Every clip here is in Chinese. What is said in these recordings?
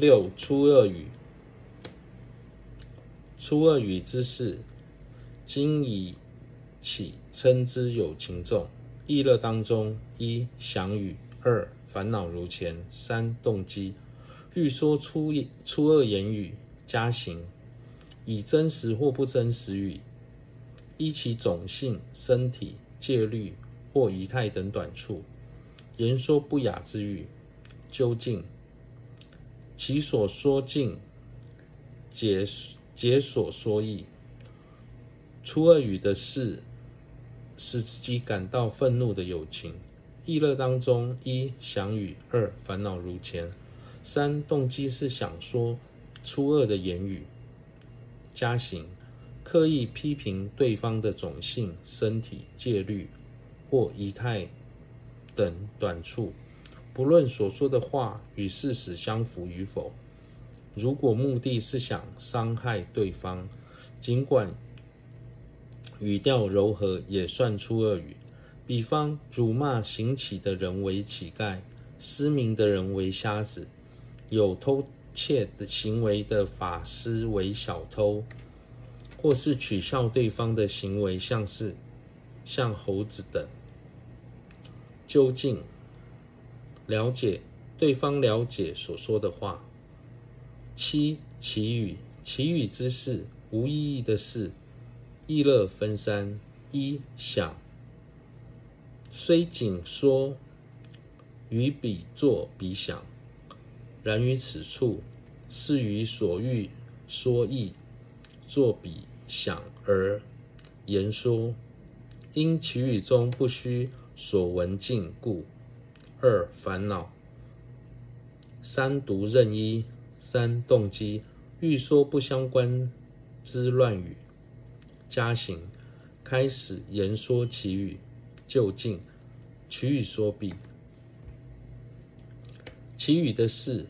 六初恶语，初恶语之事，今已起称之有情众。意乐当中：一想语，二烦恼如前，三动机。欲说出出恶言语，加行，以真实或不真实语，依其种性、身体、戒律或仪态等短处，言说不雅之语，究竟其所说尽，解解所说义。出恶语的事。使自己感到愤怒的友情，意乐当中：一想语，二烦恼如前，三动机是想说出恶的言语。加行，刻意批评对方的种性、身体、戒律或仪态等短处，不论所说的话与事实相符与否。如果目的是想伤害对方，尽管。语调柔和也算出恶语，比方辱骂行乞的人为乞丐，失明的人为瞎子，有偷窃的行为的法师为小偷，或是取笑对方的行为像是像猴子等。究竟了解对方了解所说的话。七綺语，綺语之事，无意义的事。意乐分三：一想，虽仅说于彼作彼想，然于此处是于所欲说意作彼想而言说，因其语中不须所闻尽故。二烦恼，三独任一，三动机，欲说不相关之乱语。加行，开始言说其语，就近取语说毕。其语的事，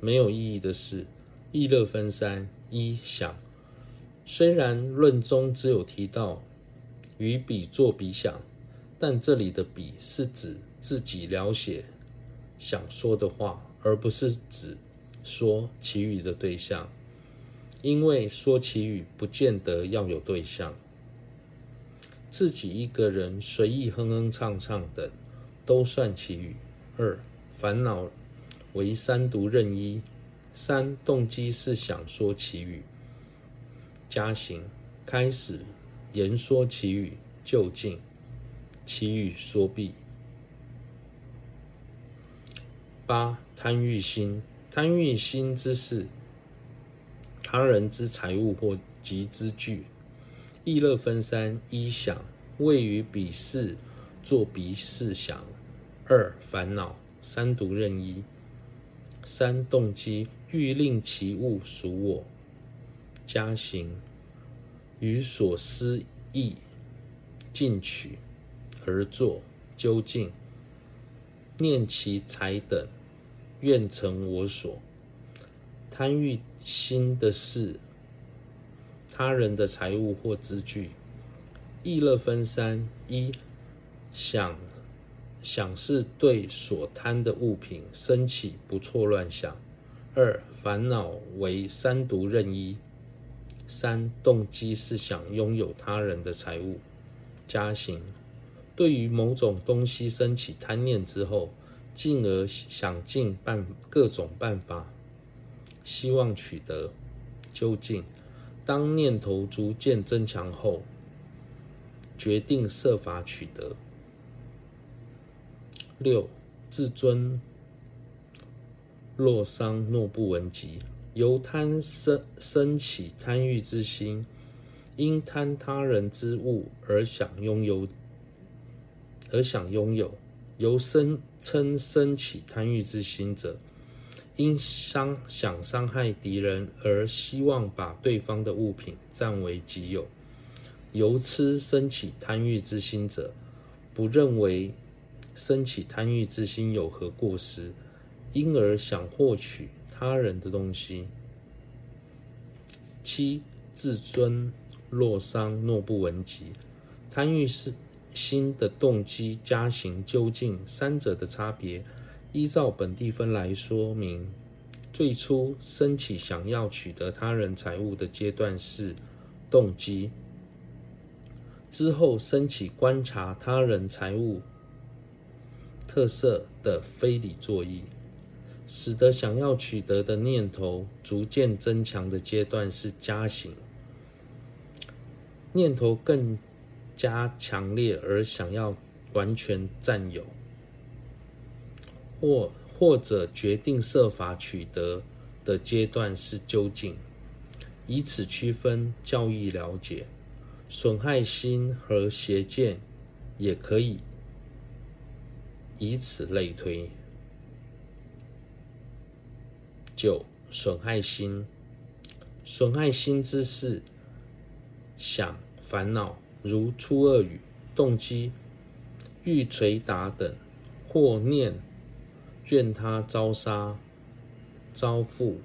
没有意义的事。意乐分三：一想，虽然论中只有提到与彼作彼想，但这里的比是指自己了解想说的话，而不是指说綺语的对象。因为说綺语不见得要有对象，自己一个人随意哼哼唱唱的都算綺语。二烦恼为三独任一，三动机是想说綺语。加行开始言说綺语，究竟綺语说毕。八贪欲心，贪欲心之事。他人之财物或集资具，意乐分三：一想，位于彼事作彼事想；二烦恼，三独任一；三动机，欲令其物属我。加行，于所思意进取而作，究竟念其财等，愿成我所。贪欲心的事，他人的财物或资具，意乐分三：一想，想是对所贪的物品升起不错乱想；二烦恼为三毒任一；三动机是想拥有他人的财物。加行，对于某种东西升起贪念之后，进而想尽办各种办法。希望取得，究竟当念头逐渐增强后，决定设法取得。六自尊若丧，若不闻及，由贪生生起贪欲之心，因贪他人之物而想拥有，而想拥有，由生嗔生起贪欲之心者。因伤想伤害敌人而希望把对方的物品占为己有，由吃生起贪欲之心者，不认为生起贪欲之心有何过失，因而想获取他人的东西。七自尊若丧，若不闻及，贪欲是心的动机加行究竟三者的差别。依照本地分来说明，最初升起想要取得他人财物的阶段是动机，之后升起观察他人财物特色的非理作意，使得想要取得的念头逐渐增强的阶段是加行，念头更加强烈而想要完全占有，或。或者决定设法取得的阶段是究竟，以此区分教义了解，损害心和邪见，也可以以此类推。九、损害心，损害心之事，想烦恼，如粗恶语、动机、欲捶打等，或念。愿他遭杀、遭负，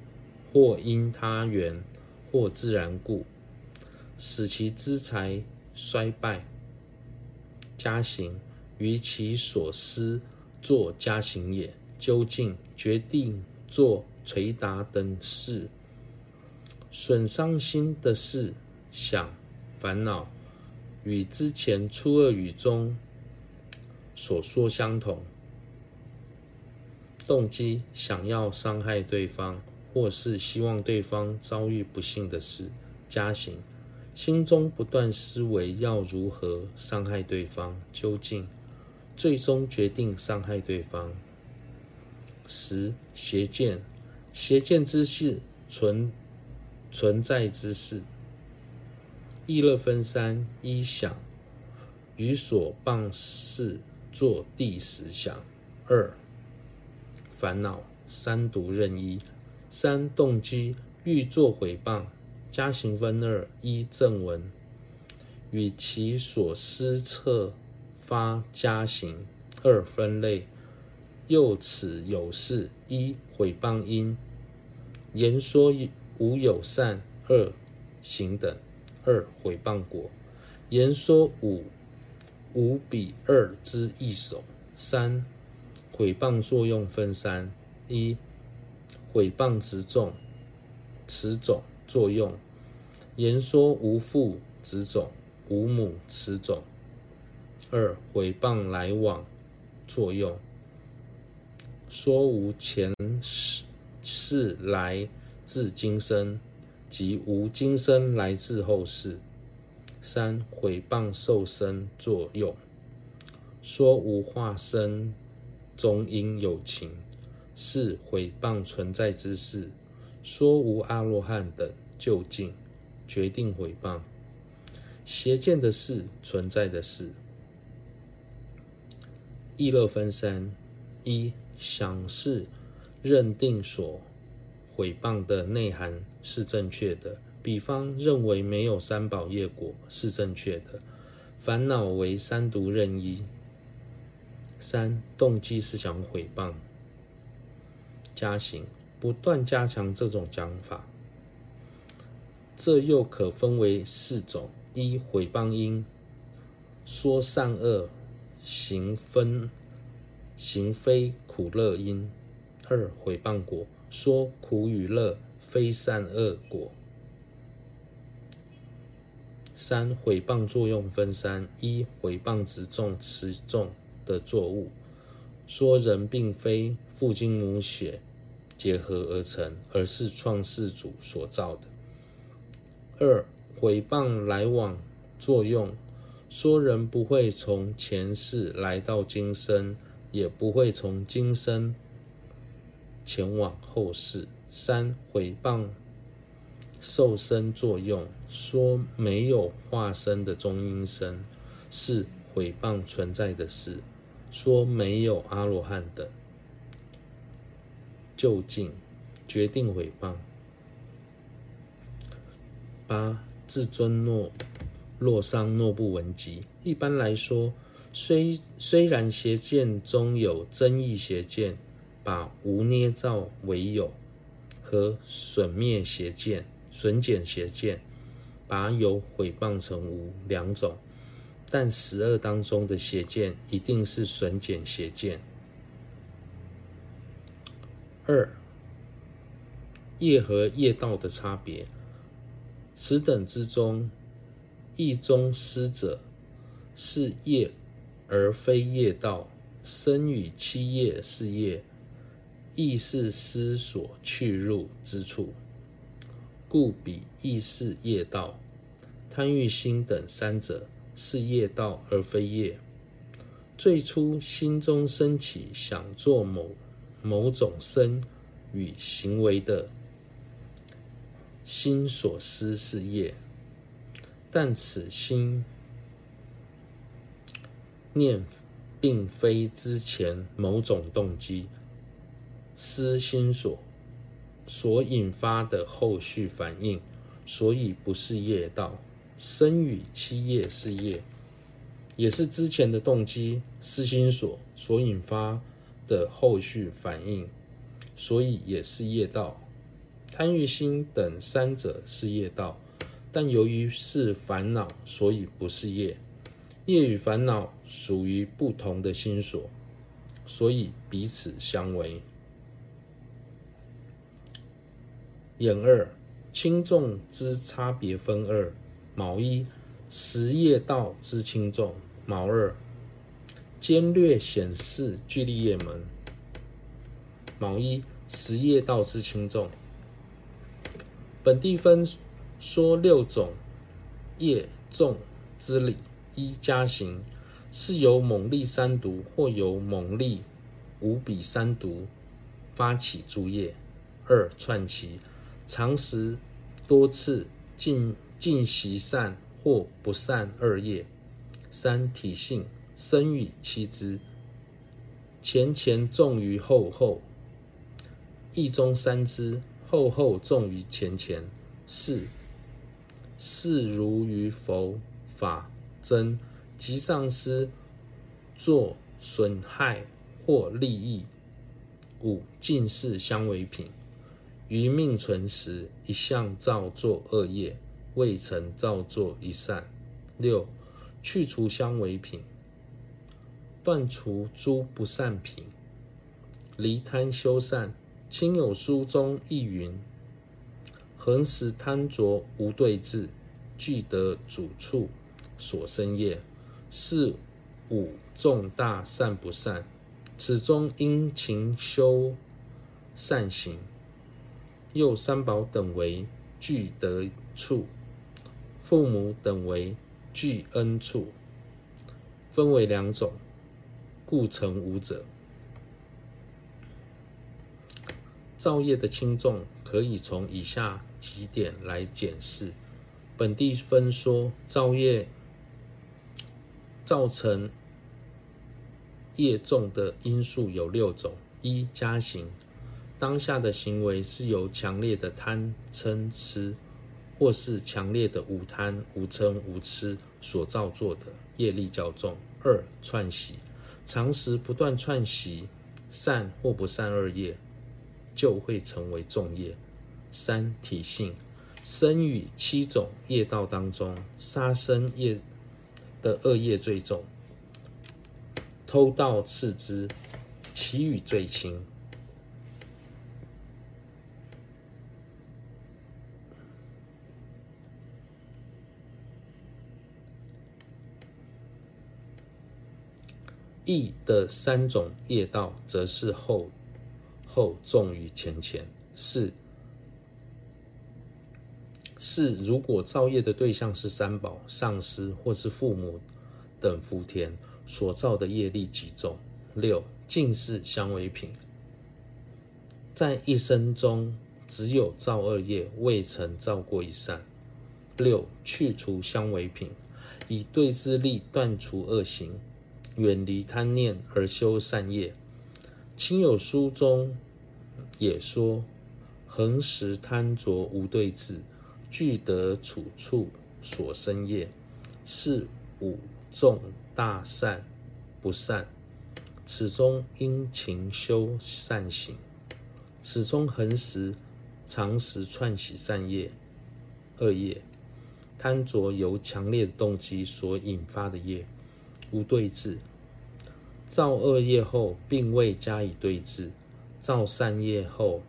或因他缘，或自然故，使其资财衰败。家行于其所思作家行也。究竟决定做捶打等事，损伤心的事，想烦恼，与之前初二语中所说相同。动机想要伤害对方，或是希望对方遭遇不幸的事，加刑，心中不断思维要如何伤害对方，究竟，最终决定伤害对方。十、邪见，邪见之事存存在之事，意乐分三：一想，于所谤事作第十想；二。烦恼三毒任一，三动机欲作毁谤，加行分二：一正文，与其所思侧发加行；二分类，又此有事：一毁谤因，言说无有善恶行等；二毁谤果，言说五五比二之一首；三。毁谤作用分三：一、毁谤执种，持种作用；言说无父执种，无母持种；二、毁谤来往作用，说无前世来自今生，即无今生来自后世；三、毁谤受生作用，说无化身。中因有情，是毁谤存在之事，说无阿罗汉等究竟决定毁谤邪见的事存在的事。意乐分三：一想是认定所毁谤的内涵是正确的，比方认为没有三宝业果是正确的，烦恼为三毒任一。三动机是想毁谤，加行不断加强这种讲法，这又可分为四种：一毁谤因，说善恶行分行非苦乐因；二毁谤果，说苦与乐非善恶果；三毁谤作用分三：一毁谤执种持种。的作物，说人并非父精母血结合而成，而是创世主所造的。二、毁谤来往作用，说人不会从前世来到今生，也不会从今生前往后世。三、毁谤受生作用，说没有化身的中阴身，是毁谤存在的事。说没有阿罗汉等，究竟决定毁谤。八自尊诺洛桑诺布文集。一般来说，虽虽然邪见中有增益邪见，把无捏造为有，和损灭邪见、损减邪见，把有毁谤成无两种。但十恶当中的邪见一定是损减邪见。二，业和业道的差别。此等之中，意中思者是业而非业道，生与七业是业，亦是思所去入之处，故彼亦是业道。贪欲心等三者是业道而非业。最初心中升起想做某某种身与行为的心所思是业，但此心念并非之前某种动机私心所所引发的后续反应，所以不是业道。生与七业是业，也是之前的动机私心所所引发的后续反应，所以也是业道。贪欲心等三者是业道，但由于是烦恼，所以不是业。业与烦恼属于不同的心所，所以彼此相违。眼二轻重之差别分二。毛一，实业道之轻重；毛二，兼略显示俱利业门。毛一，实业道之轻重。本地分说六种业重之理：一、加行，是由猛力三毒或由猛力无比三毒发起诸业；二、串习，常时多次尽。尽习善或不善二业。三、体性，生与七支，前前重于后后，意中三支，后后重于前前。四、四如于佛法真及上师作损害或利益。五、尽是相违品，于命存时一向造作恶业。未曾造作一善。六、去除相违品，断除诸不善品，离贪修善。亲友书中亦云：恒时贪着无对治，俱得主处所生业。是五重大善不善，此中应勤修善行。又三宝等为聚德处。父母等为聚恩处，分为两种，故成五者。造业的轻重可以从以下几点来检视。本地分说造业造成业重的因素有六种：一、加行，当下的行为是由强烈的贪嗔痴。或是强烈的无贪、无嗔、无痴所造作的业力较重。二、串习，常时不断串习善或不善二业，就会成为重业。三、体性，生于七种业道当中，杀生业的恶业最重，偷盗次之，其余最轻。意的三种业道，则是后后重于前前。四是如果造业的对象是三宝、上师或是父母等福田所造的业力极重。六尽是相违品，在一生中只有造二业，未曾造过一善。六去除相违品，以对治力断除恶行。远离贪念而修善业，亲友书中也说：恒时贪着无对治，具得处处所生业。是五重大善不善，此中应勤修善行。此中恒时常时串习善业恶业，贪着由强烈动机所引发的业。无对治，造恶业后并未加以对治；造善业后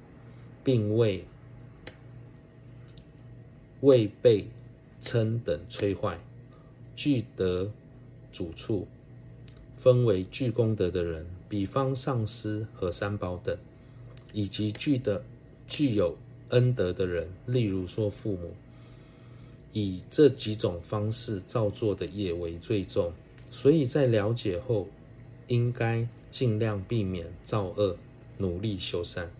并未未被称等摧坏，具得主处，分为具功德的人，比方上师和三宝等，以及具的具有恩德的人，例如说父母。以这几种方式造作的业为最重，所以在了解后，应该尽量避免造恶，努力修善。